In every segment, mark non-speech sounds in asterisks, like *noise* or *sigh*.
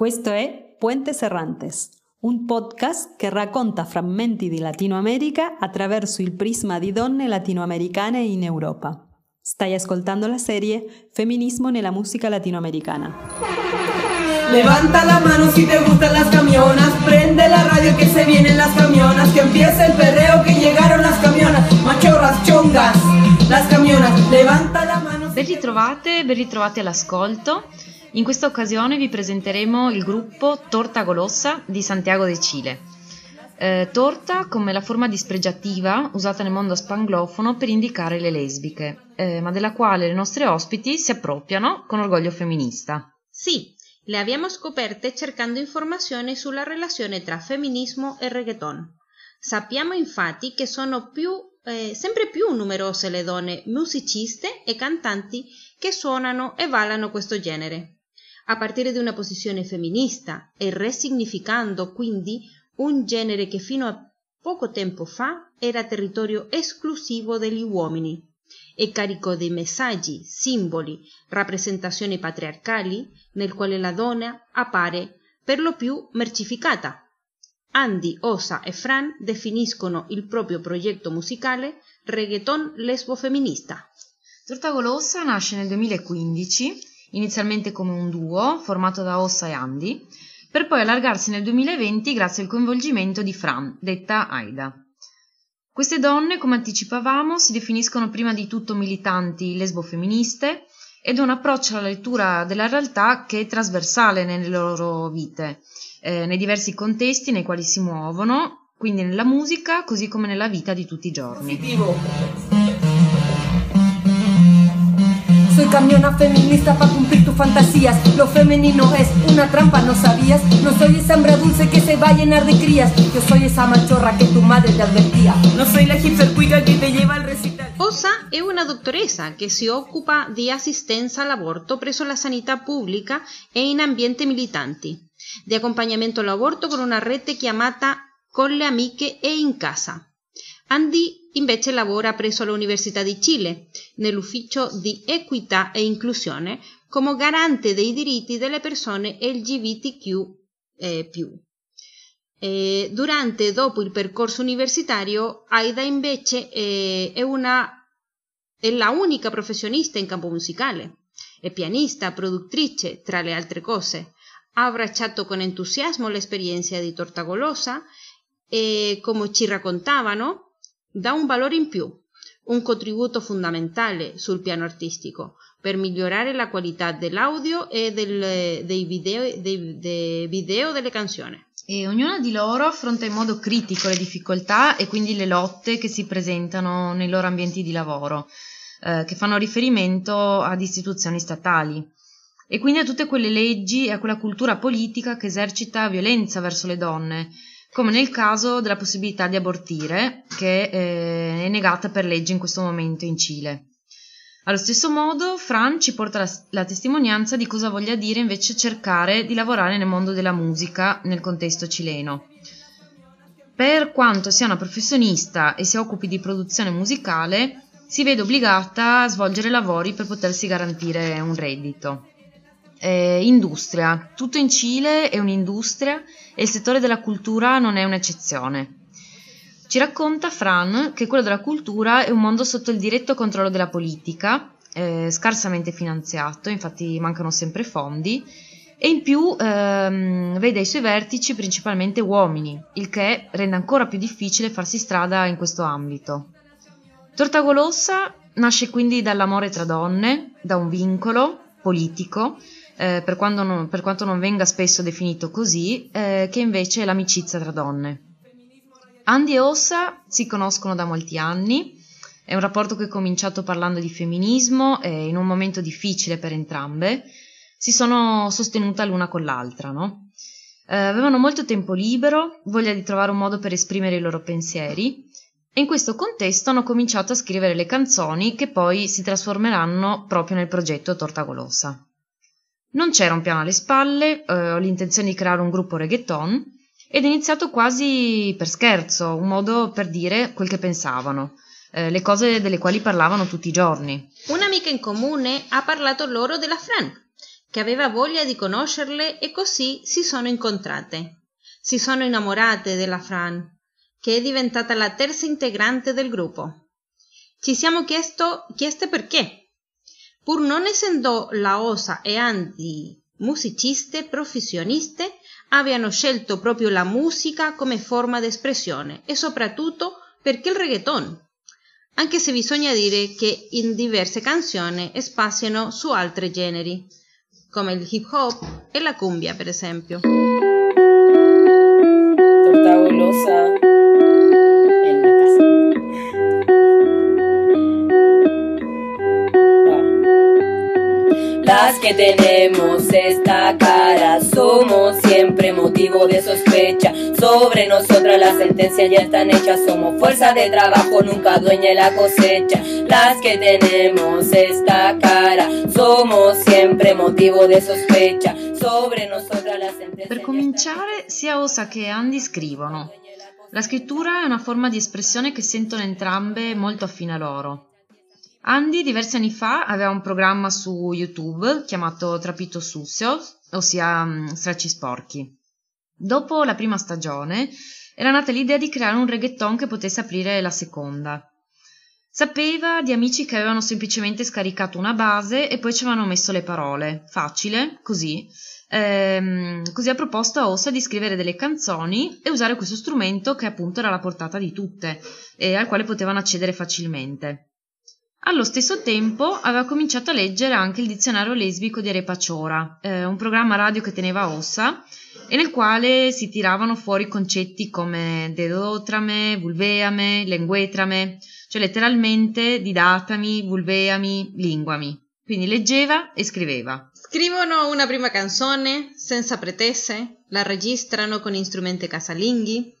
Questo è Puentes Errantes, un podcast che racconta frammenti di Latino America attraverso il prisma di donne latinoamericane in Europa. Stai ascoltando la serie Feminismo nella musica latinoamericana. Levanta la mano si te gustan las camionas, prende la radio que se vienen las camionas, que empieza el perreo que llegaron las camionas, machorras, chongas, las camionas, levanta la mano. Ben ritrovate, ben ritrovati all'ascolto. In questa occasione vi presenteremo il gruppo Torta Golossa di Santiago de Cile. Eh, torta come la forma dispregiativa usata nel mondo spanglofono per indicare le lesbiche, eh, ma della quale le nostre ospiti si appropriano con orgoglio femminista. Sì, le abbiamo scoperte cercando informazioni sulla relazione tra femminismo e reggaeton. Sappiamo infatti che sono più, eh, sempre più numerose le donne musiciste e cantanti che suonano e ballano questo genere a partire da una posizione femminista e resignificando quindi un genere che fino a poco tempo fa era territorio esclusivo degli uomini e carico di messaggi, simboli, rappresentazioni patriarcali nel quale la donna appare per lo più mercificata. Andy, Osa e Fran definiscono il proprio progetto musicale reggaeton lesbo femminista. Torta Golossa nasce nel 2015 inizialmente come un duo formato da Ossa e Andy, per poi allargarsi nel 2020 grazie al coinvolgimento di Fran, detta Aida. Queste donne, come anticipavamo, si definiscono prima di tutto militanti lesbo-femministe ed un approccio alla lettura della realtà che è trasversale nelle loro vite, eh, nei diversi contesti nei quali si muovono, quindi nella musica così come nella vita di tutti i giorni. Positivo. Soy camiona feminista para cumplir tus fantasías. Lo femenino es una trampa, ¿no sabías? No soy esa hembra dulce que se va a llenar de crías. Yo soy esa machorra que tu madre te advertía. No soy la hipster que te lleva al recital. Osa è una dottoressa che si occupa di assistenza all'aborto presso la sanità pubblica e in ambienti militanti, di accompagnamento all'aborto con una rete chiamata Con le amiche e in casa. Andy invece lavora presso l'Università di Cile, nell'ufficio di equità e inclusione, come garante dei diritti delle persone LGBTQ. Eh, eh, durante e dopo il percorso universitario, Aida invece eh, è, una, è la unica professionista in campo musicale. È pianista, produttrice, tra le altre cose. Ha abbracciato con entusiasmo l'esperienza di Tortagolosa e, come ci raccontavano, dà un valore in più, un contributo fondamentale sul piano artistico per migliorare la qualità dell'audio e del, dei, video, dei, dei video delle canzoni. E ognuna di loro affronta in modo critico le difficoltà e quindi le lotte che si presentano nei loro ambienti di lavoro, eh, che fanno riferimento ad istituzioni statali e quindi a tutte quelle leggi e a quella cultura politica che esercita violenza verso le donne, come nel caso della possibilità di abortire, che eh, è negata per legge in questo momento in Cile. Allo stesso modo, Fran ci porta la, la, testimonianza di cosa voglia dire invece cercare di lavorare nel mondo della musica nel contesto cileno. Per quanto sia una professionista e si occupi di produzione musicale, si vede obbligata a svolgere lavori per potersi garantire un reddito eh, industria. Tutto in Cile è un'industria e il settore della cultura non è un'eccezione. Ci racconta Fran che quello della cultura è un mondo sotto il diretto controllo della politica, eh, scarsamente finanziato, infatti mancano sempre fondi, e in più ehm, vede ai suoi vertici principalmente uomini, il che rende ancora più difficile farsi strada in questo ambito. Tortagolossa nasce quindi dall'amore tra donne, da un vincolo politico, eh, per, non, per, quanto non venga spesso definito così, eh, che invece è l'amicizia tra donne. Andy e Ossa si conoscono da molti anni, è un rapporto che è cominciato parlando di femminismo e in un momento difficile per entrambe si sono sostenute l'una con l'altra, no? eh, avevano molto tempo libero, voglia di trovare un modo per esprimere i loro pensieri e in questo contesto hanno cominciato a scrivere le canzoni che poi si trasformeranno proprio nel progetto Torta Golosa. Non c'era un piano alle spalle, eh, ho l'intenzione di creare un gruppo reggaeton ed è iniziato quasi per scherzo, un modo per dire quel che pensavano, eh, le cose delle quali parlavano tutti i giorni. Un'amica in comune ha parlato loro della Fran, che aveva voglia di conoscerle e così si sono incontrate. Si sono innamorate della Fran, che è diventata la terza integrante del gruppo. Ci siamo chiesto, chieste perché. Pur non essendo la Osa e Andy musiciste professioniste, abbiano scelto proprio la musica come forma di espressione e soprattutto perché il reggaeton, anche se bisogna dire che in diverse canzoni spaziano su altri generi, come il hip hop e la cumbia per esempio. Torta que tenemos esta cara somos siempre motivo de sospecha. Sobre nosotras las sentencias ya están hechas, somos fuerza de trabajo, nunca dueña de la cosecha. Las que tenemos esta cara somos siempre motivo de sospecha. Sobre nosotras las sentencias. Per cominciare, sia Osa che Andy scrivono. La scrittura è una forma di espressione che sentono entrambe molto affine a loro. Andy diversi anni fa aveva un programma su YouTube chiamato Trapito Sussio, ossia um, stracci sporchi. Dopo la prima stagione era nata l'idea di creare un reggaeton che potesse aprire la seconda. Sapeva di amici che avevano semplicemente scaricato una base e poi ci avevano messo le parole. Facile, così. Ehm, così ha proposto a Ossa di scrivere delle canzoni e usare questo strumento che appunto era alla portata di tutte e al quale potevano accedere facilmente. Allo stesso tempo aveva cominciato a leggere anche il dizionario lesbico di Repaciora, eh, un programma radio che teneva Ossa e nel quale si tiravano fuori concetti come dedotrame, vulveame, lenguetrame, cioè letteralmente didatami, vulveami, linguami. Quindi leggeva e scriveva. Scrivono una prima canzone senza pretese, la registrano con strumenti casalinghi,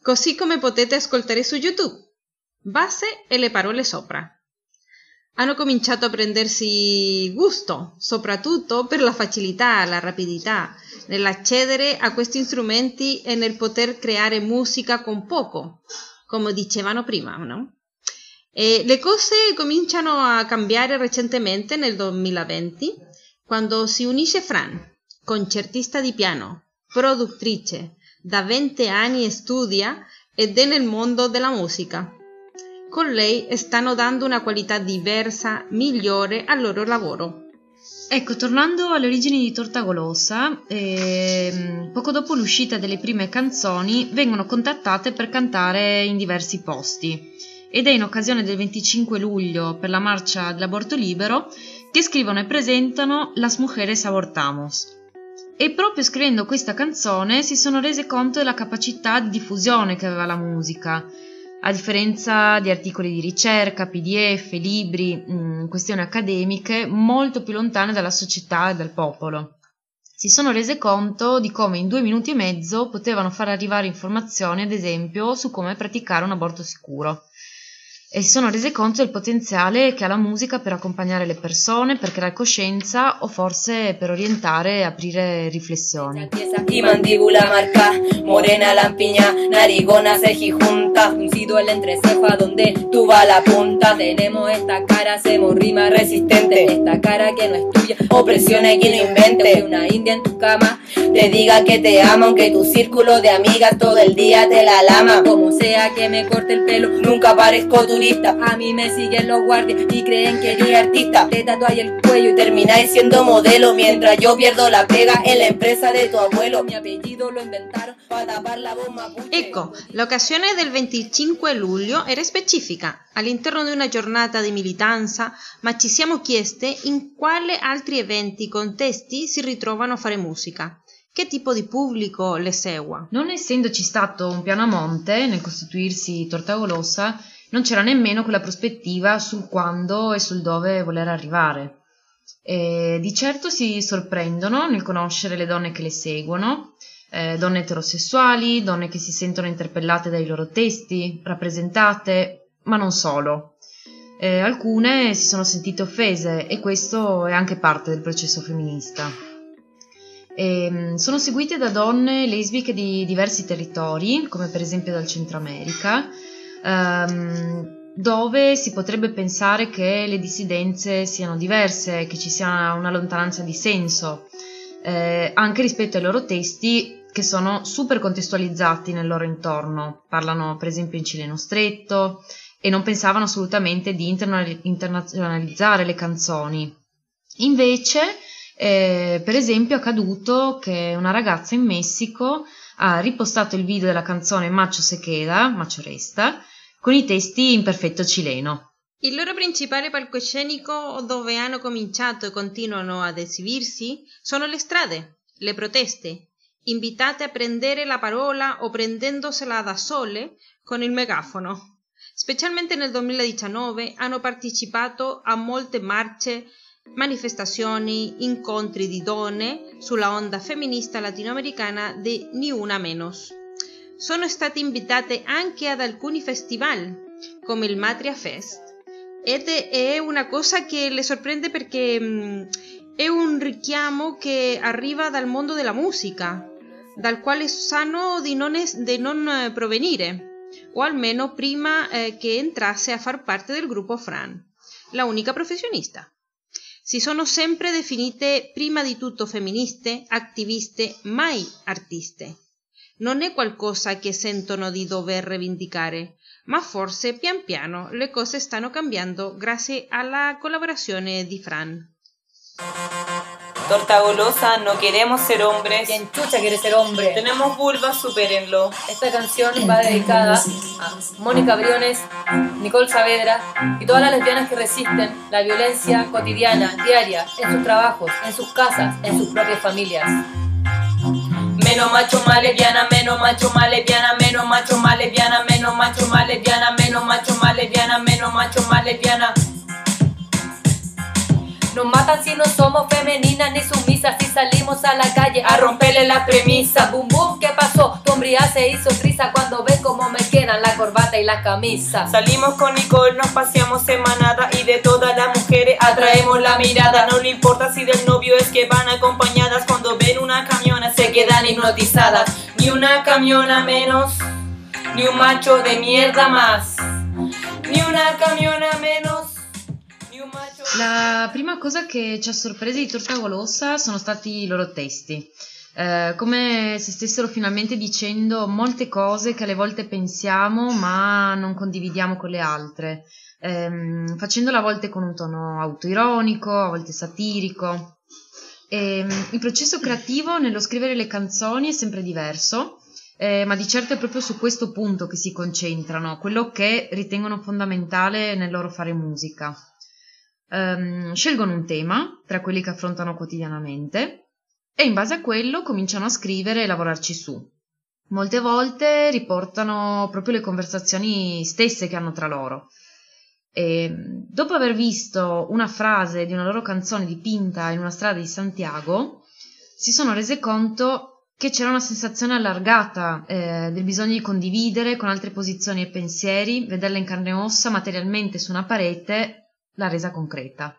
così come potete ascoltare su YouTube. Base e le parole sopra hanno cominciato a prendersi gusto, soprattutto per la facilità, la rapidità nell'accedere a questi strumenti e nel poter creare musica con poco, come dicevano prima, no? E le cose cominciano a cambiare recentemente nel 2020, quando si unisce Fran, concertista di piano, produttrice, da 20 anni studia ed è nel mondo della musica con lei stanno dando una qualità diversa, migliore al loro lavoro. Ecco, tornando alle origini di Torta Golosa, eh, poco dopo l'uscita delle prime canzoni vengono contattate per cantare in diversi posti ed è in occasione del 25 luglio per la marcia dell'aborto libero che scrivono e presentano Las Mujeres Abortamos. E proprio scrivendo questa canzone si sono rese conto della capacità di diffusione che aveva la musica a differenza di articoli di ricerca, PDF, libri, mh, mm, questioni accademiche, molto più lontane dalla società e dal popolo. Si sono rese conto di come in due minuti e mezzo potevano far arrivare informazioni, ad esempio, su come praticare un aborto sicuro e si sono rese conto del potenziale che ha la musica per accompagnare le persone, per creare coscienza o forse per orientare e aprire riflessioni. Y mandíbula marca, morena lampiña, narigona junta, uncido el entrecejo donde tú va la punta. Tenemos esta cara, hacemos rima resistente, esta cara que no es tuya, opresión hay quien invente. Una india en tu cama, te diga que te ama, aunque tu círculo de amigas todo el día te la lama. Como sea que me corte el pelo, nunca parezco tu a mí me siguen los guardias y creen que yo soy artista. Te tatuáis el cuello y termináis siendo modelo. Mientras yo pierdo la pega en la empresa de tu abuelo. Mi apellido lo inventaron para tapar la bomba. Ecco, l'occasione del 25 luglio era specifica all'interno di una giornata di militanza, ma ci siamo chieste in quale altri eventi, contesti si ritrovano a fare musica che tipo di pubblico le segua? Non essendoci stato un piano a monte nel costituirsi Tortagolossa, non c'era nemmeno quella prospettiva sul quando e sul dove voler arrivare. E di certo si sorprendono nel conoscere le donne che le seguono, eh, donne eterosessuali, donne che si sentono interpellate dai loro testi, rappresentate, ma non solo. Eh, alcune si sono sentite offese e questo è anche parte del processo femminista. E, ehm, sono seguite da donne lesbiche di diversi territori, come per esempio dal Centro America, Um, dove si potrebbe pensare che le dissidenze siano diverse, che ci sia una lontananza di senso, eh, anche rispetto ai loro testi che sono super contestualizzati nel loro intorno, parlano per esempio in cileno stretto e non pensavano assolutamente di internazionalizzare le canzoni. Invece, eh, per esempio, è accaduto che una ragazza in Messico ha ripostato il video della canzone Macho se queda, Macho resta, con i testi in perfetto cileno. Il loro principale palcoscenico dove hanno cominciato e continuano ad esibirsi sono le strade, le proteste, invitate a prendere la parola o prendendosela da sole con il megafono. Specialmente nel 2019 hanno partecipato a molte marce, manifestazioni, incontri di donne sulla onda femminista latinoamericana di Ni Una Menos. Sono state invitate anche ad alcuni festival, come il Matria Fest, ed è una cosa che le sorprende perché mm, è un richiamo che arriva dal mondo della musica, dal quale sanno di non, es- di non eh, provenire, o almeno prima eh, che entrasse a far parte del gruppo Fran, la unica professionista. Si sono sempre definite prima di tutto femministe, attiviste, mai artiste. Non è qualcosa che sentono di dover rivendicare, ma forse pian piano le cose stanno cambiando grazie alla collaborazione di Fran. Torta golosa, no queremos ser hombres. Quien chucha quiere ser hombre. Tenemos vulva, supérenlo. Esta canción va dedicada a Mónica Briones, Nicole Saavedra y todas las lesbianas que resisten la violencia cotidiana, diaria, en sus trabajos, en sus casas, en sus propias familias. Menos macho, más lesbiana, menos macho, más lesbiana, menos macho, más lesbiana, menos macho, más lesbiana, menos macho, más lesbiana, menos macho, más lesbiana. Nos matan si no somos femeninas ni sumisas, si salimos a la calle A romperle la premisa. Boom boom, ¿qué pasó? Tu hombría se hizo risa cuando ves cómo me quedan la corbata y la camisa. Salimos con Nicole, nos paseamos en manada y de todas las mujeres atraemos la mirada. No le importa si del novio es que van acompañadas cuando ven una camiona se quedan hipnotizadas. Ni una camiona menos, ni un macho de mierda más. Ni una camiona menos. La prima cosa che ci ha sorpresi di Torta Golosa sono stati i loro testi. Eh, come se stessero finalmente dicendo molte cose che alle volte pensiamo ma non condividiamo con le altre, ehm, facendola a volte con un tono autoironico, a volte satirico. E, il processo creativo nello scrivere le canzoni è sempre diverso, eh, ma di certo è proprio su questo punto che si concentrano, quello che ritengono fondamentale nel loro fare musica. Ehm, scelgono un tema tra quelli che affrontano quotidianamente e in base a quello cominciano a scrivere e lavorarci su. Molte volte riportano proprio le conversazioni stesse che hanno tra loro. E dopo aver visto una frase di una loro canzone dipinta in una strada di Santiago, si sono rese conto che c'era una sensazione allargata eh, del bisogno di condividere con altre posizioni e pensieri, vederla in carne e ossa materialmente su una parete, l'ha resa concreta.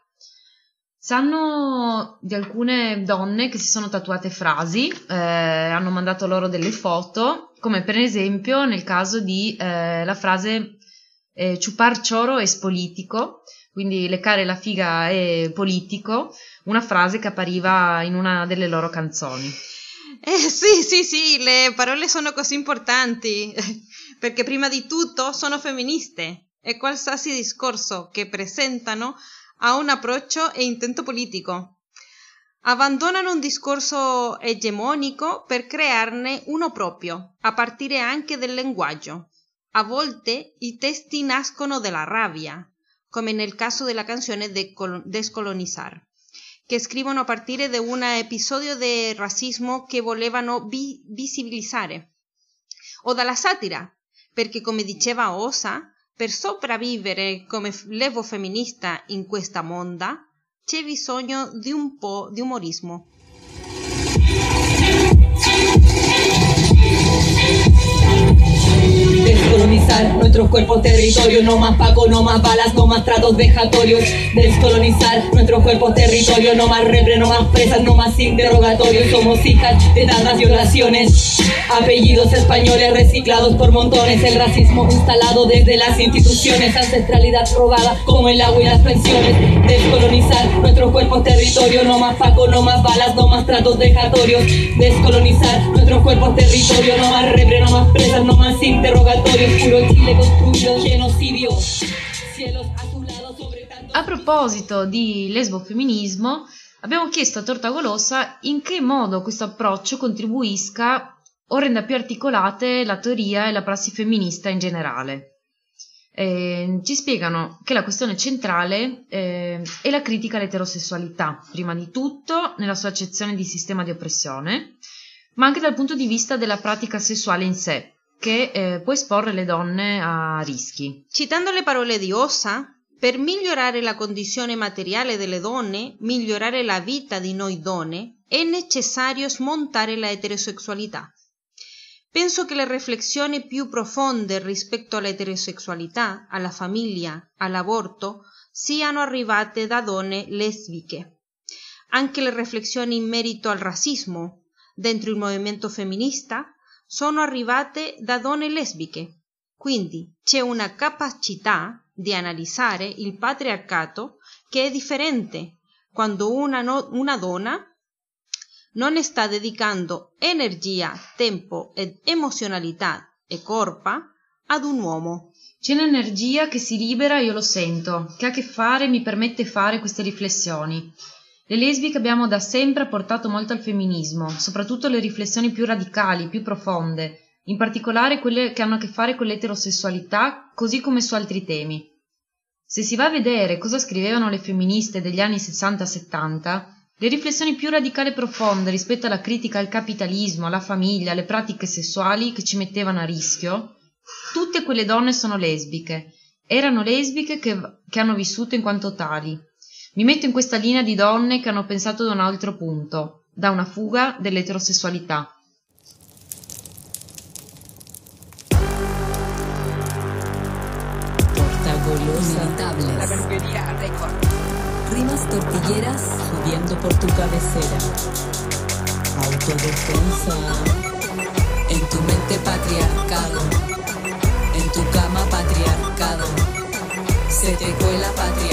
Sanno di alcune donne che si sono tatuate frasi, eh, hanno mandato loro delle foto, come per esempio nel caso di eh, la frase eh, chupar choro es politico, quindi leccare la figa è politico, una frase che appariva in una delle loro canzoni. Eh, sì, sì, sì, le parole sono così importanti, *laughs* perché prima di tutto sono femministe e qualsiasi discorso che presentano ha un approccio e intento politico. Abbandonano un discorso egemonico per crearne uno proprio, a partire anche del linguaggio. A volte i testi nascono dalla rabbia, come nel caso della canzone Descolonizar, che scrivono a partire da un episodio di razzismo che volevano vi- visibilizzare, o dalla satira, perché come diceva Osa, per sopravvivere come levo femminista in questa monda c'è bisogno di un po' di umorismo. Descolonizar nuestros cuerpos territorio, no más paco, no más balas, no más tratos vejatorios, descolonizar nuestros cuerpos territorio, no más repre, no más presas, no más interrogatorios, somos hijas de tantas violaciones, apellidos españoles reciclados por montones, el racismo instalado desde las instituciones, ancestralidad robada como el agua y las pensiones, descolonizar nuestros cuerpos territorio, no más paco, no más balas, no más tratos vejatorios, descolonizar nuestros cuerpos territorio, no más repre, no más presas, no más interrogatorios, puro Chile construido genocidio. Cielos azulados sobre tanto... A proposito di lesbofemminismo, abbiamo chiesto a Torta Golosa in che modo questo approccio contribuisca o renda più articolate la teoria e la prassi femminista in generale. Eh, ci spiegano che la questione centrale eh, è la critica all'eterosessualità, prima di tutto nella sua accezione di sistema di oppressione, ma anche dal punto di vista della pratica sessuale in sé, che eh, può esporre le donne a rischi. Citando le parole di Ossa, per migliorare la condizione materiale delle donne, migliorare la vita di noi donne, è necessario smontare la eterosessualità. Penso che le riflessioni più profonde rispetto all'eterosessualità, alla famiglia, all'aborto, siano arrivate da donne lesbiche. Anche le riflessioni in merito al razzismo dentro il movimento femminista sono arrivate da donne lesbiche. Quindi c'è una capacità di analizzare il patriarcato che è differente quando una, no- una donna non sta dedicando energia, tempo ed emozionalità e corpa ad un uomo. C'è un'energia che si libera, io lo sento, che ha a che fare e mi permette fare queste riflessioni. Le lesbiche abbiamo da sempre portato molto al femminismo, soprattutto le riflessioni più radicali, più profonde, in particolare quelle che hanno a che fare con l'eterosessualità, così come su altri temi. Se si va a vedere cosa scrivevano le femministe degli anni 60-70, le riflessioni più radicali e profonde rispetto alla critica al capitalismo, alla famiglia, alle pratiche sessuali che ci mettevano a rischio, tutte quelle donne sono lesbiche. Erano lesbiche che, che hanno vissuto in quanto tali. Mi metto in questa linea di donne che hanno pensato da un altro punto, da una fuga dell'eterosessualità. Torta golosa. Rimas tortilleras subiendo por tu cabecera. Autodefensa. En tu mente patriarcado. En tu cama patriarcado. Se te cuela patriarcado.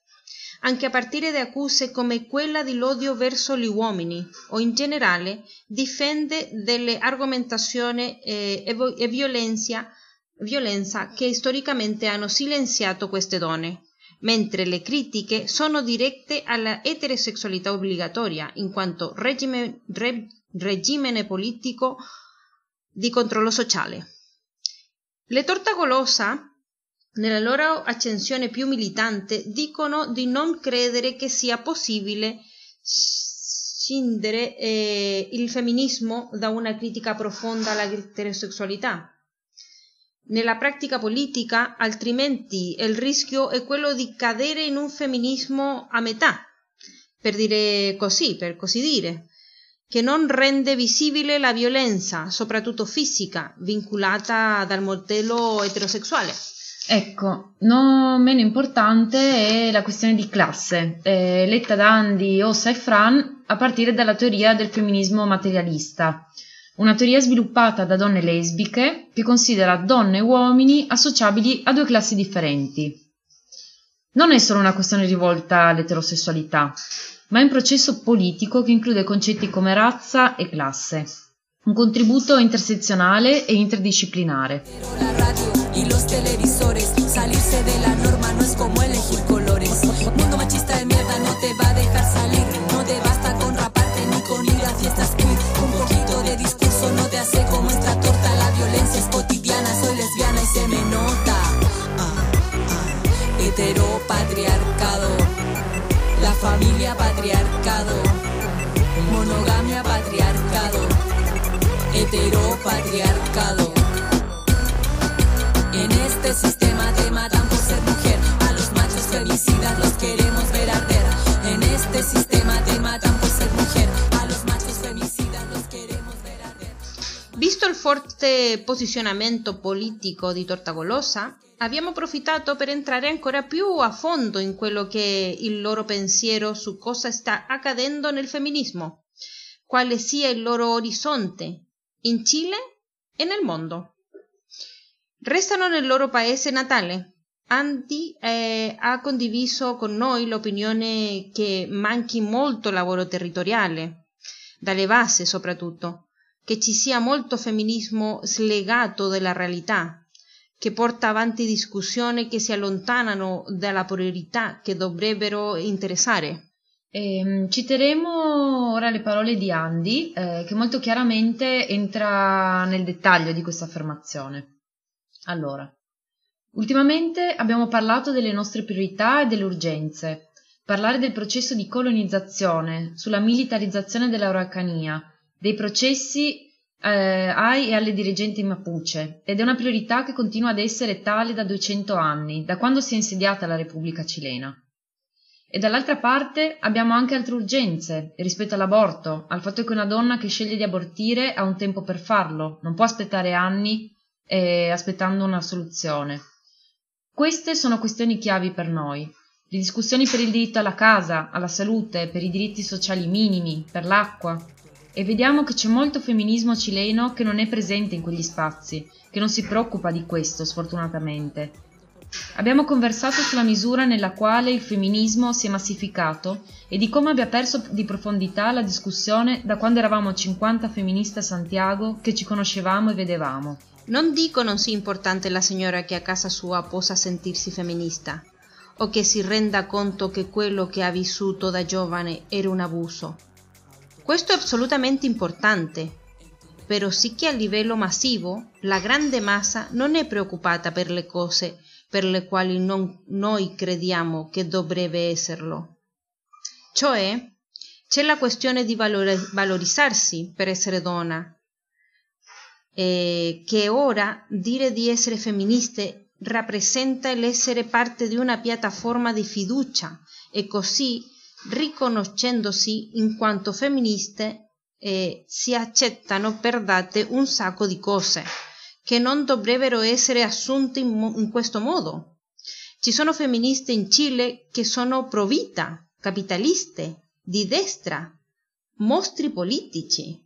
anche a partire da accuse come quella dell'odio verso gli uomini o in generale difende delle argomentazioni eh, e, violenza, violenza che storicamente hanno silenziato queste donne, mentre le critiche sono dirette alla eterosessualità obbligatoria in quanto regime, re- regime politico di controllo sociale. Le tortagolosa nella loro accensione più militante, dicono di non credere che sia possibile scindere eh, il femminismo da una critica profonda all'eterosessualità. Nella pratica politica, altrimenti, il rischio è quello di cadere in un femminismo a metà, per dire così, per così dire, che non rende visibile la violenza, soprattutto fisica, vinculata dal modello eterosessuale. Ecco, non meno importante è la questione di classe, eh, letta da Andy, Ossa e Fran a partire dalla teoria del femminismo materialista, una teoria sviluppata da donne lesbiche che considera donne e uomini associabili a due classi differenti. Non è solo una questione rivolta all'eterosessualità, ma è un processo politico che include concetti come razza e classe, un contributo intersezionale e interdisciplinare. y los televisores. Salirse de la norma no es como elegir colores. Mundo machista de mierda no te va a dejar salir. No te basta con raparte ni con ir a fiestas queer. Un poquito de discurso no te hace como esta torta. La violencia es cotidiana, soy lesbiana y se me nota. Ah, ah. Heteropatriarcado, la familia patriarcado, monogamia patriarcado, heteropatriarcado. Este sistema te matan por ser mujer, a los machos femicidas los queremos ver arder. En este sistema te matan por ser mujer, a los machos femicidas los queremos ver arder. Visto il forte posizionamento politico di Tortagolosa, abbiamo approfittato per entrare ancora più a fondo in quello che è il loro pensiero su cosa sta accadendo nel femminismo, quale sia il loro orizzonte in Cile e nel mondo. Restano nel loro paese natale. Andy eh, ha condiviso con noi l'opinione che manchi molto lavoro territoriale, dalle basi soprattutto, che ci sia molto femminismo slegato dalla realtà, che porta avanti discussioni che si allontanano dalla priorità che dovrebbero interessare. Ehm, citeremo ora le parole di Andy, eh, che molto chiaramente entra nel dettaglio di questa affermazione. Allora, ultimamente abbiamo parlato delle nostre priorità e delle urgenze. Parlare del processo di colonizzazione, sulla militarizzazione dell'Araucania, dei processi eh, ai e alle dirigenti Mapuche, ed è una priorità che continua ad essere tale da 200 anni, da quando si è insediata la Repubblica cilena. E dall'altra parte abbiamo anche altre urgenze rispetto all'aborto, al fatto che una donna che sceglie di abortire ha un tempo per farlo, non può aspettare anni eh, aspettando una soluzione. Queste sono questioni chiavi per noi. Le discussioni per il diritto alla casa, alla salute, per i diritti sociali minimi, per l'acqua. E vediamo che c'è molto femminismo cileno che non è presente in quegli spazi, che non si preoccupa di questo, sfortunatamente. Abbiamo conversato sulla misura nella quale il femminismo si è massificato e di come abbia perso di profondità la discussione da quando eravamo 50 femministe a Santiago che ci conoscevamo e vedevamo. Non dico non sia importante la signora che a casa sua possa sentirsi femminista o che si renda conto che quello che ha vissuto da giovane era un abuso. Questo è assolutamente importante, però sì che a livello massivo la grande massa non è preoccupata per le cose per le quali non, noi crediamo che dovrebbe esserlo. Cioè, c'è la questione di valorizzarsi per essere donna, eh, che ora dire di essere femministe rappresenta l'essere parte di una piattaforma di fiducia e così riconoscendosi in quanto femministe eh, si accettano per date un sacco di cose che non dovrebbero essere assunte in, mo- in questo modo. Ci sono femministe in Cile che sono pro vita, capitaliste, di destra, mostri politici.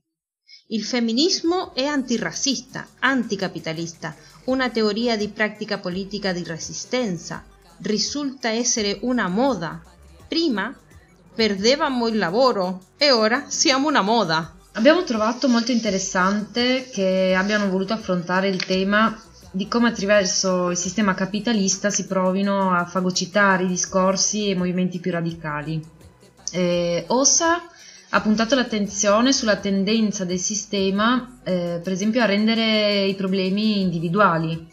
Il femminismo è antirazzista, anticapitalista, una teoria di pratica politica di resistenza. Risulta essere una moda. Prima perdevamo il lavoro e ora siamo una moda. Abbiamo trovato molto interessante che abbiano voluto affrontare il tema di come attraverso il sistema capitalista si provino a fagocitare i discorsi e i movimenti più radicali. Eh, Ossa ha puntato l'attenzione sulla tendenza del sistema, eh, per esempio, a rendere i problemi individuali,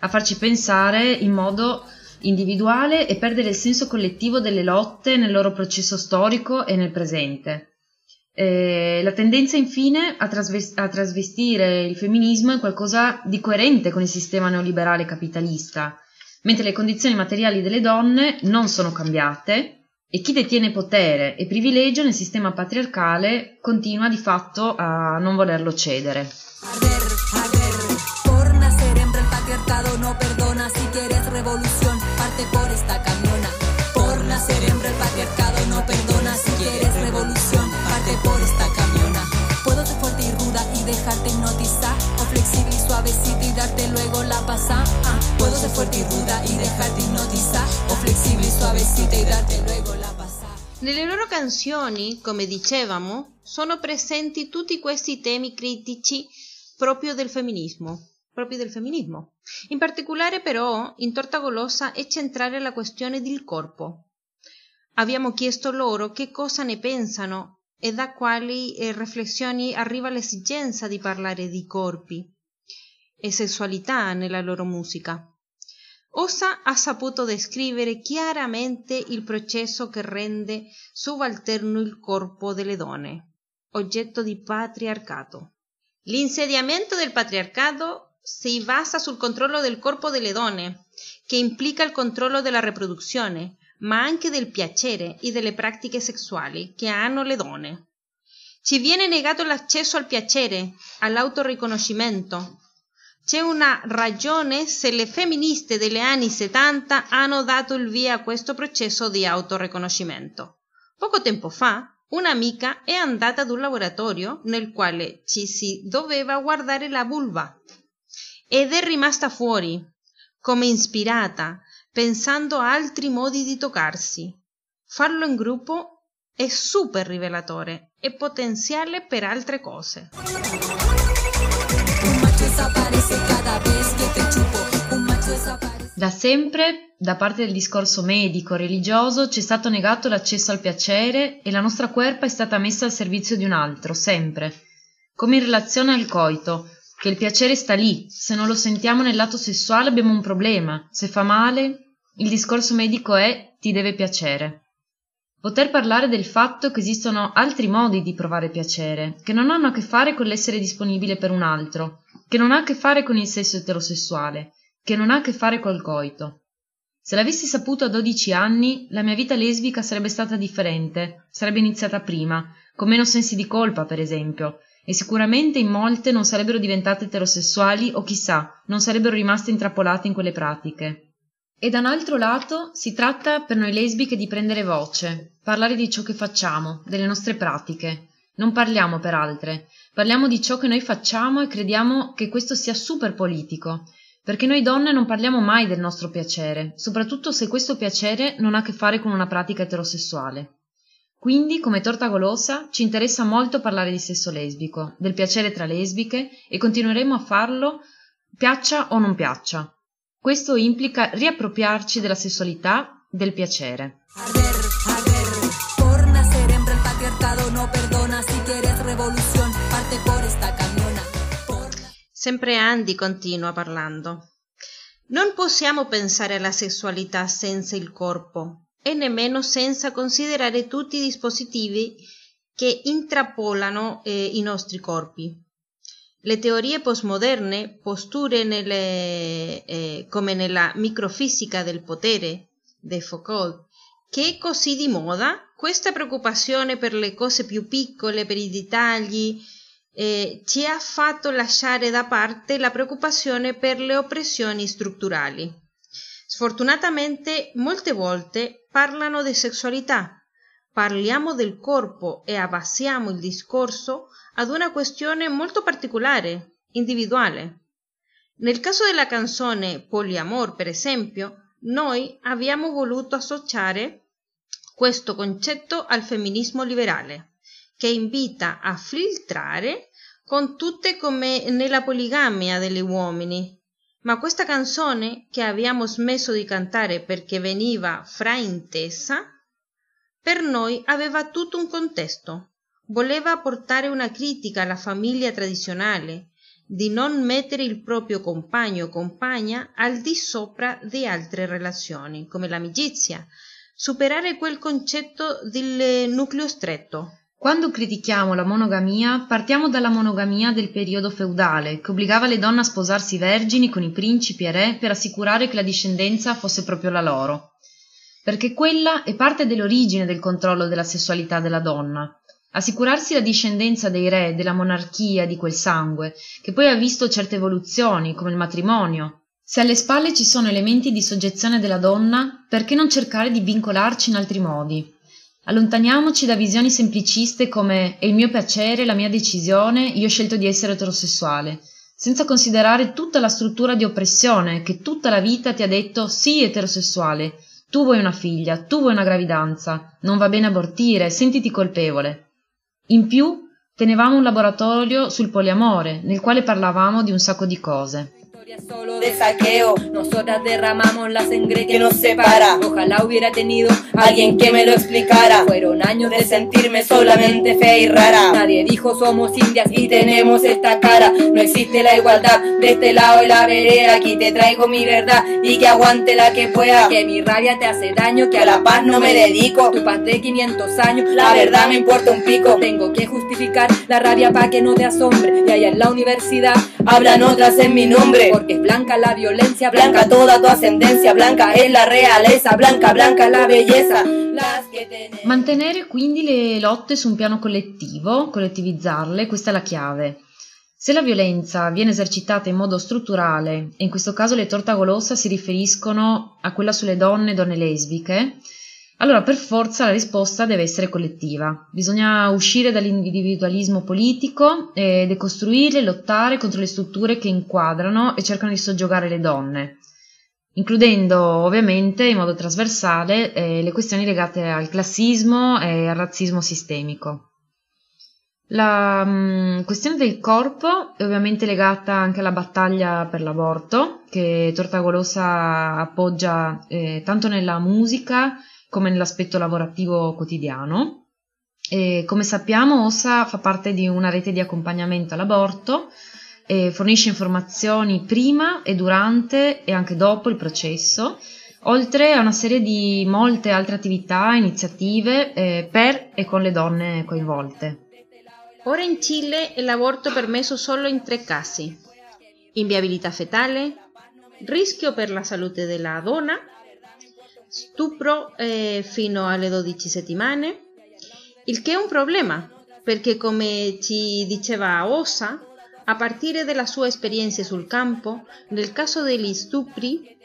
a farci pensare in modo individuale e perdere il senso collettivo delle lotte nel loro processo storico e nel presente. Eh, la tendenza infine a, trasves- a, trasvestire il femminismo in qualcosa di coerente con il sistema neoliberale capitalista, mentre le condizioni materiali delle donne non sono cambiate e chi detiene potere e privilegio nel sistema patriarcale continua di fatto a non volerlo cedere. A ver, a ver, el patriarcado no perdona si quieres revolución, parte por esta camiona. Por nacer hembra el patriarcado no perdona si quieres revolución, parte por esta camiona. Puedo ser fuerte y ruda y dejarte hipnotizar, o flexible y suavecita y darte luego la pasa. Ah, puedo ser fuerte y ruda y dejarte hipnotizar, o flexible y suavecita y darte luego. Nelle loro canzoni, come dicevamo, sono presenti tutti questi temi critici proprio del femminismo. Proprio del femminismo. In particolare, però, in Torta Golosa è centrale la questione del corpo. Abbiamo chiesto loro che cosa ne pensano e da quali eh, riflessioni arriva l'esigenza di parlare di corpi e sessualità nella loro musica. Osa ha saputo descrivere chiaramente il processo che rende subalterno il corpo delle donne, oggetto di patriarcato. L'insediamento del patriarcato si basa sul controllo del corpo delle donne, che implica il controllo della riproduzione, ma anche del piacere e delle pratiche sessuali che hanno le donne. Ci viene negato l'accesso al piacere, all'autoriconoscimento. C'è una ragione se le femministe degli anni 70 hanno dato il via a questo processo di autoriconoscimento. Poco tempo fa, un'amica è andata ad un laboratorio nel quale ci si doveva guardare la vulva ed è rimasta fuori, come ispirata, pensando a altri modi di toccarsi. Farlo in gruppo è super rivelatore e potenziale per altre cose. Da sempre, da parte del discorso medico, religioso, c'è stato negato l'accesso al piacere e la nostra querpa è stata messa al servizio di un altro, sempre. Come in relazione al coito, che il piacere sta lì, se non lo sentiamo nel lato sessuale abbiamo un problema, se fa male, il discorso medico è ti deve piacere. Poter parlare del fatto che esistono altri modi di provare piacere, che non hanno a che fare con l'essere disponibile per un altro, che non ha a che fare con il sesso eterosessuale, che non ha a che fare col coito. Se l'avessi saputo a 12 anni, la mia vita lesbica sarebbe stata differente, sarebbe iniziata prima, con meno sensi di colpa, per esempio, e sicuramente in molte non sarebbero diventate eterosessuali o chissà, non sarebbero rimaste intrappolate in quelle pratiche. E da un altro lato si tratta per noi lesbiche di prendere voce, parlare di ciò che facciamo, delle nostre pratiche. Non parliamo per altre, parliamo di ciò che noi facciamo e crediamo che questo sia super politico, perché noi donne non parliamo mai del nostro piacere, soprattutto se questo piacere non ha a che fare con una pratica eterosessuale. Quindi, come torta golosa, ci interessa molto parlare di sesso lesbico, del piacere tra lesbiche e continueremo a farlo piaccia o non piaccia. Questo implica riappropriarci della sessualità, del piacere. Sempre Andy continua parlando. Non possiamo pensare alla sessualità senza il corpo e nemmeno senza considerare tutti i dispositivi che intrappolano eh, i nostri corpi. Le teorie postmoderne, posture nelle, eh, come nella microfisica del potere di Foucault, che è così di moda, questa preoccupazione per le cose più piccole, per i dettagli, eh, ci ha fatto lasciare da parte la preoccupazione per le oppressioni strutturali. Sfortunatamente, molte volte parlano di sessualità, parliamo del corpo e abbassiamo il discorso ad una questione molto particolare, individuale. Nel caso della canzone Poliamor, per esempio, noi abbiamo voluto associare questo concetto al femminismo liberale, che invita a filtrare con tutte come nella poligamia degli uomini. Ma questa canzone, che abbiamo smesso di cantare perché veniva fraintesa, per noi aveva tutto un contesto voleva portare una critica alla famiglia tradizionale, di non mettere il proprio compagno o compagna al di sopra di altre relazioni, come l'amicizia, superare quel concetto del nucleo stretto. Quando critichiamo la monogamia, partiamo dalla monogamia del periodo feudale, che obbligava le donne a sposarsi vergini con i principi e re per assicurare che la discendenza fosse proprio la loro. Perché quella è parte dell'origine del controllo della sessualità della donna, assicurarsi la discendenza dei re, della monarchia, di quel sangue, che poi ha visto certe evoluzioni, come il matrimonio. Se alle spalle ci sono elementi di soggezione della donna, perché non cercare di vincolarci in altri modi? Allontaniamoci da visioni sempliciste come è il mio piacere, la mia decisione, io ho scelto di essere eterosessuale, senza considerare tutta la struttura di oppressione che tutta la vita ti ha detto sì eterosessuale, tu vuoi una figlia, tu vuoi una gravidanza, non va bene abortire, sentiti colpevole. In più, tenevamo un laboratorio sul poliamore, nel quale parlavamo di un sacco di cose. Solo de saqueo, nosotras derramamos la sangre que nos separa. Ojalá hubiera tenido alguien que me lo explicara. Fueron años de sentirme solamente fea y rara. Nadie dijo somos indias y tenemos esta cara. No existe la igualdad de este lado de la vereda. Aquí te traigo mi verdad y que aguante la que pueda. Que mi rabia te hace daño, que a la paz no me dedico. Tu paz de 500 años, la verdad me importa un pico. Tengo que justificar la rabia para que no te asombre. Y allá en la universidad hablan otras en mi nombre. Porque es blanca la violencia, blanca toda tu ascendencia, blanca es la realeza, blanca, blanca la tenemos. Mantenere quindi le lotte su un piano collettivo, collettivizzarle, questa è la chiave. Se la violenza viene esercitata in modo strutturale, e in questo caso le tortagolossa si riferiscono a quella sulle donne e donne lesbiche, allora per forza la risposta deve essere collettiva. Bisogna uscire dall'individualismo politico e decostruire e lottare contro le strutture che inquadrano e cercano di soggiogare le donne, includendo ovviamente in modo trasversale eh, le questioni legate al classismo e al razzismo sistemico. La mh, questione del corpo è ovviamente legata anche alla battaglia per l'aborto, che Tortagolosa appoggia eh, tanto nella musica come nell'aspetto lavorativo quotidiano. E come sappiamo, OSA fa parte di una rete di accompagnamento all'aborto e fornisce informazioni prima e durante e anche dopo il processo, oltre a una serie di molte altre attività e iniziative eh, per e con le donne coinvolte. Ora in Cile è permesso solo in tre casi. Inviabilità fetale, rischio per la salute della donna, stupro eh, fino alle 12 settimane, il che è un problema, perché come ci diceva Osa, a partire dalla sua esperienza sul campo, nel caso degli stupri,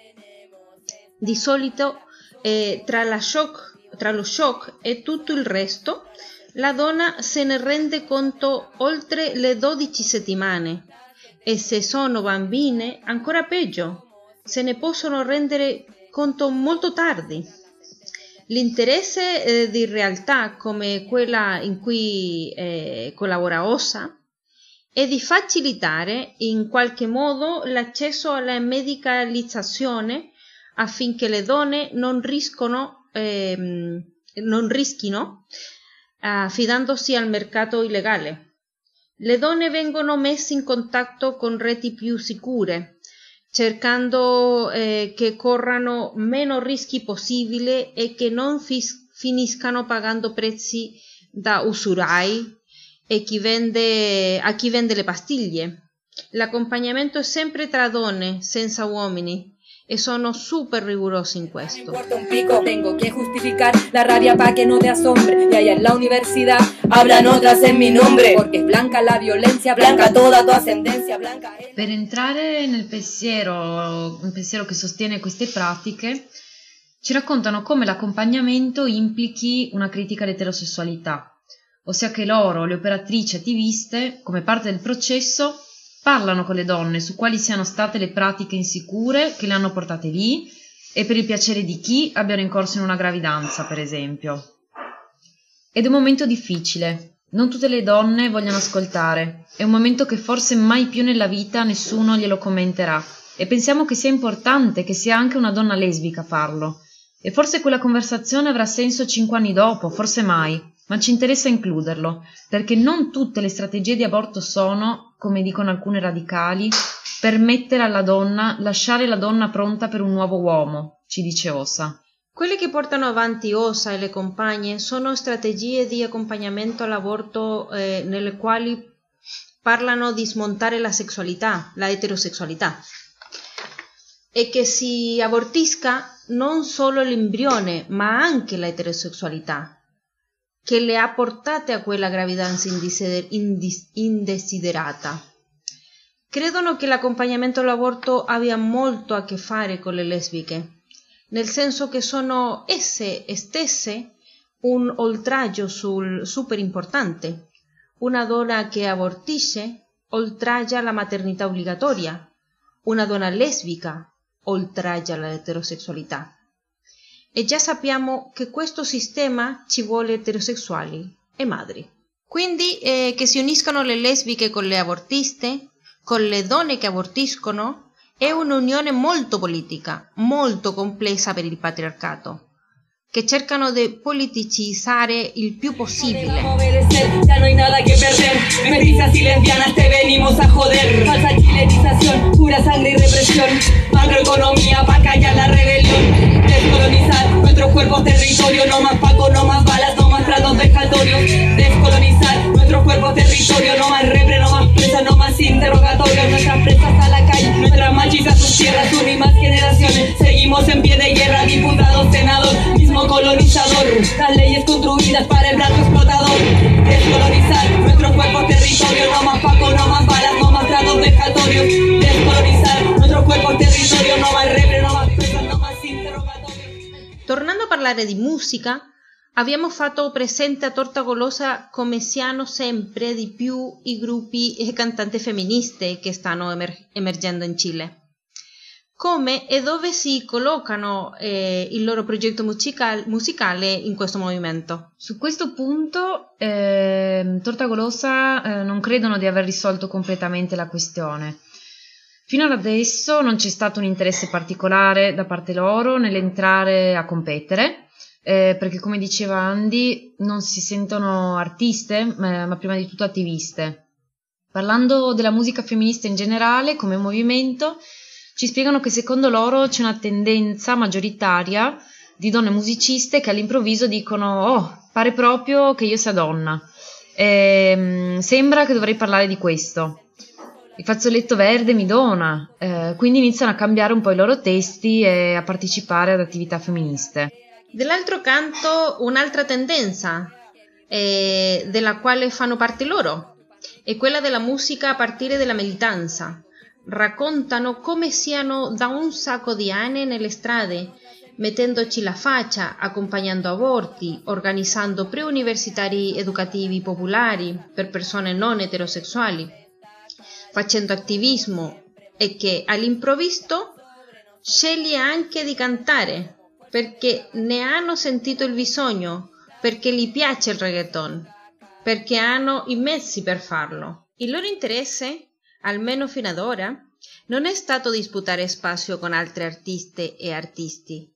di solito eh, tra, la shock, tra lo shock e tutto il resto, la donna se ne rende conto oltre le 12 settimane. E se sono bambine ancora peggio, se ne possono rendere conto molto tardi. L'interesse eh, di realtà come quella in cui eh, collabora OSA è di facilitare in qualche modo l'accesso alla medicalizzazione affinché le donne non, riscono, ehm, non rischino affidandosi al mercato illegale. Le donne vengono messe in contatto con reti più sicure, cercando eh, che corrano meno rischi possibile e che non fis- finiscano pagando prezzi da usurai e chi vende, a chi vende le pastiglie. L'accompagnamento è sempre tra donne, senza uomini, e sono super rigurosi in questo. importa un pico, tengo que justificar la rabia pa' que no te asombre. Y allá en la universidad hablan otras en mi nombre. Porque es blanca la violencia, blanca toda tu ascendencia, blanca. Per entrare nel pensiero, un pensiero che sostiene queste pratiche, ci raccontano come l'accompagnamento implichi una critica all'eterosessualità, ossia che loro, le operatrici attiviste, come parte del processo, parlano con le donne su quali siano state le pratiche insicure che le hanno portate lì e per il piacere di chi abbiano incorso in una gravidanza, per esempio. Ed è un momento difficile. Non tutte le donne vogliono ascoltare. È un momento che forse mai più nella vita nessuno glielo commenterà. E pensiamo che sia importante che sia anche una donna lesbica a farlo. E forse quella conversazione avrà senso cinque anni dopo, forse mai. Ma ci interessa includerlo, perché non tutte le strategie di aborto sono, come dicono alcune radicali, permettere alla donna, lasciare la donna pronta per un nuovo uomo, ci dice Osa. Quelle che portano avanti OSA e le compagne sono strategie di accompagnamento all'aborto eh, nelle quali parlano di smontare la sessualità, la eterosessualità, e che si abortisca non solo l'embrione, ma anche la eterosessualità, che le ha portate a quella gravidanza indesiderata. Credono che l'accompagnamento all'aborto abbia molto a che fare con le lesbiche, nel senso che sono esse stesse un oltraggio sul super importante. Una donna che abortisce oltraggia la maternità obbligatoria, una donna lesbica oltraggia l'eterosessualità. E già sappiamo che questo sistema ci vuole eterosessuali e madri. Quindi eh, che si uniscano le lesbiche con le abortiste, con le donne che abortiscono è un'unione molto politica, molto complessa per il patriarcato, che cercano di politicizzare il più possibile. Ya en pie de guerra. Diputados, senador, mismo colonizador. Las leyes construidas para el blanco explotador. Descolonizar nuestro cuerpo territorio, no más paco, no más balas, no más tratos vejatorios. Descolonizar nuestro cuerpo territorio, no más repre, no más presas, no más interrogatorios. Tornando a parlare di musica, abbiamo fatto presente a Torta Golosa come siano sempre di più i gruppi e cantanti femministe che stanno emer- emergendo in Cile. Come e dove si collocano eh, il loro progetto musical- musicale in questo movimento? Su questo punto ehm, Torta Golosa eh, non credono di aver risolto completamente la questione. Fino ad adesso non c'è stato un interesse particolare da parte loro nell'entrare a competere, eh, perché come diceva Andy non si sentono artiste, ma, ma prima di tutto attiviste. Parlando della musica femminista in generale come movimento, ci spiegano che secondo loro c'è una tendenza maggioritaria di donne musiciste che all'improvviso dicono oh, pare proprio che io sia donna. Ehm, sembra che dovrei parlare di questo. Il fazzoletto verde mi dona, eh, quindi iniziano a cambiare un po' i loro testi e a partecipare ad attività femministe. Dall'altro canto, un'altra tendenza eh, della quale fanno parte loro è quella della musica a partire dalla militanza. Raccontano come siano da un sacco di anni nelle strade, mettendoci la faccia, accompagnando aborti, organizzando preuniversitari educativi popolari per persone non eterosessuali, facendo attivismo e che all'improvviso sceglie anche di cantare perché ne hanno sentito il bisogno, perché gli piace il reggaeton, perché hanno i mezzi per farlo. Il loro interesse, almeno fino ad ora, non è stato disputare spazio con altre artiste e artisti,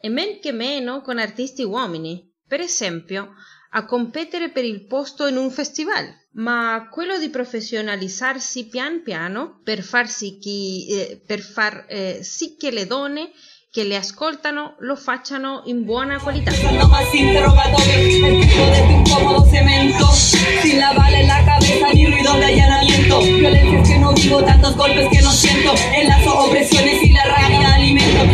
e men che meno con artisti uomini, per esempio a competere per il posto in un festival, ma quello di professionalizzarsi pian piano per far sì, chi, eh, per far, eh, sì che le donne che le ascoltano lo facciano in buona qualità. Vivo, tantos golpes que no siento. Enlazo opresiones y la rabia alimento.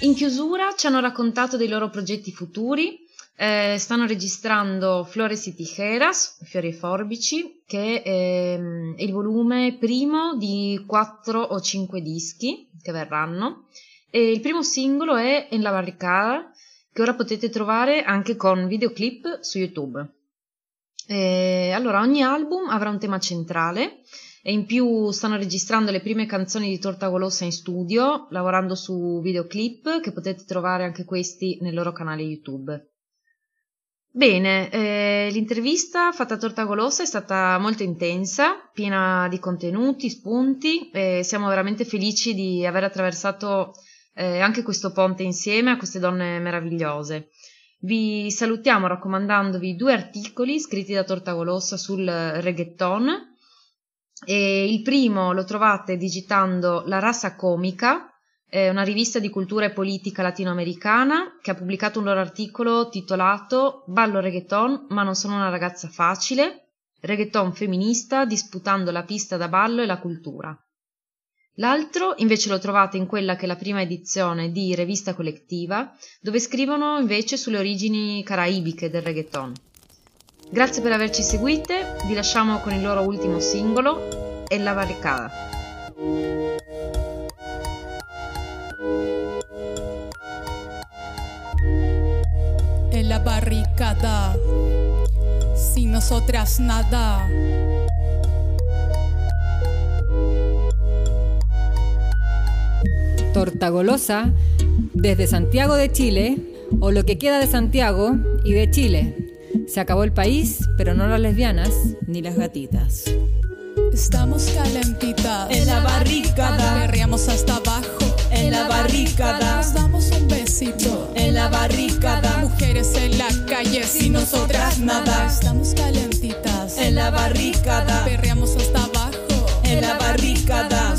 In chiusura ci hanno raccontato dei loro progetti futuri. Eh, stanno registrando Flores y Tijeras, Fiori e Forbici, che ehm, è il volume primo di 4 o 5 dischi che verranno. E il primo singolo è En la barricada, che ora potete trovare anche con videoclip su YouTube. E allora, ogni album avrà un tema centrale e in più stanno registrando le prime canzoni di Torta Golosa in studio, lavorando su videoclip che potete trovare anche questi nel loro canale YouTube. Bene, eh, l'intervista fatta a Torta Golosa è stata molto intensa, piena di contenuti, spunti e siamo veramente felici di aver attraversato eh, anche questo ponte insieme a queste donne meravigliose. Vi salutiamo raccomandandovi due articoli scritti da Torta Golosa sul reggaeton. E il primo lo trovate digitando La Rasa Comica, una rivista di cultura e politica latinoamericana che ha pubblicato un loro articolo titolato Ballo reggaeton, ma non sono una ragazza facile, reggaeton femminista disputando la pista da ballo e la cultura. L'altro invece lo trovate in quella che è la prima edizione di Revista Collettiva, dove scrivono invece sulle origini caraibiche del reggaeton. Grazie per averci seguite, vi lasciamo con il loro ultimo singolo, E la barricada. en la barricada, sin nosotras nada. Tortagolosa desde Santiago de Chile, o lo que queda de Santiago y de Chile. Se acabó el país, pero no las lesbianas ni las gatitas. Estamos calentitas. En la barricada. Perreamos hasta abajo. En la barricada. Nos damos un besito. En la barricada. Mujeres en la calle Sin nosotras nada. Estamos calentitas. En la barricada. Perreamos hasta abajo. En la barricada.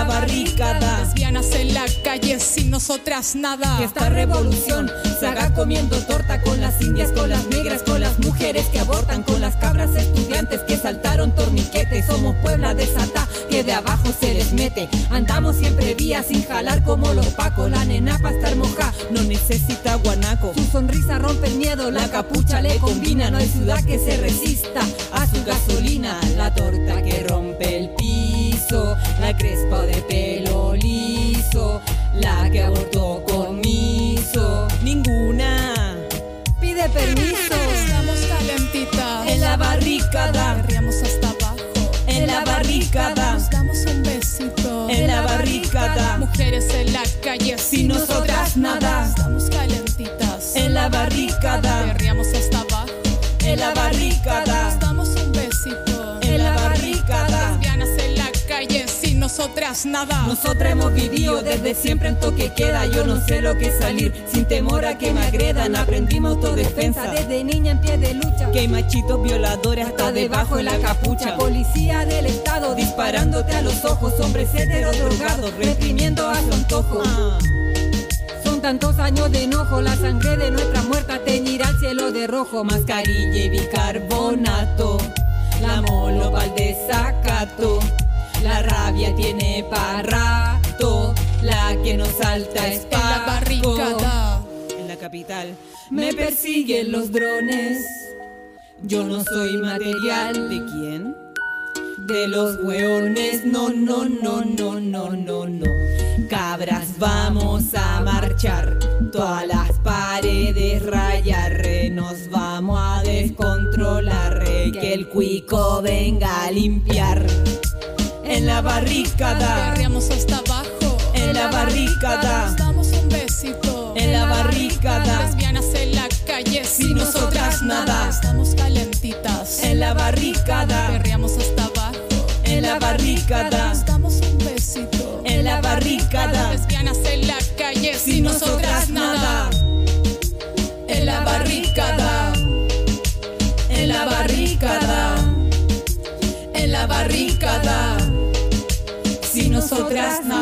La barricada. Lesbianas en la calle sin nosotras nada. Esta revolución se haga comiendo torta con las indias, con las negras, con las mujeres que abortan, con las cabras estudiantes que saltaron torniquetes. Somos Puebla de Sata que de abajo se les mete. Andamos siempre vías sin jalar como los pacos. La nena para estar moja no necesita guanaco. Su sonrisa rompe el miedo, la capucha le combina. No hay ciudad que se resista a su gasolina. La torta que rompe el piso, la crespa de pelo liso, la que abortó con miso. Ninguna pide permiso. Estamos calentitas. En la barricada, Perreamos hasta abajo. en la barricada, Nos damos un besito. en la barricada, Mujeres en la calle Sin nosotras nada. Estamos calentitas. en la barricada, Perreamos hasta abajo. en la barricada, nosotras nada. Nosotras hemos vivido desde siempre en toque queda. Yo no sé lo que salir sin temor a que me agredan. Aprendimos autodefensa Desde niña en pie de lucha. Que hay machitos violadores hasta debajo de la capucha. Policía del Estado Disparándote a los ojos, hombres heteros drogados, reprimiendo a su antojo. Son tantos años de enojo, la sangre de nuestra muerta teñirá el cielo de rojo. Mascarilla y bicarbonato, la molo pa'l desacato. La rabia tiene pa' rato, la que nos salta es En la barricada. En la capital me persiguen los drones. Yo no soy material. ¿De quién? De los hueones, no, no, no, no, no, no, no. Cabras, vamos a marchar. Todas las paredes rayar, re, nos vamos a descontrolar, re, que el cuico venga a limpiar. En la barricada, Perreamos hasta abajo. en la barricada, Nos damos un besito. en la barricada, Lesbianas en la calle sin, nosotras nada. Estamos calentitas. en la barricada, Perreamos hasta abajo. en la barricada, Nos damos un besito. en la barricada. Lesbianas en la calle sin, nosotras nada. En la barricada, en la barricada, en la barricada, nosotras nada.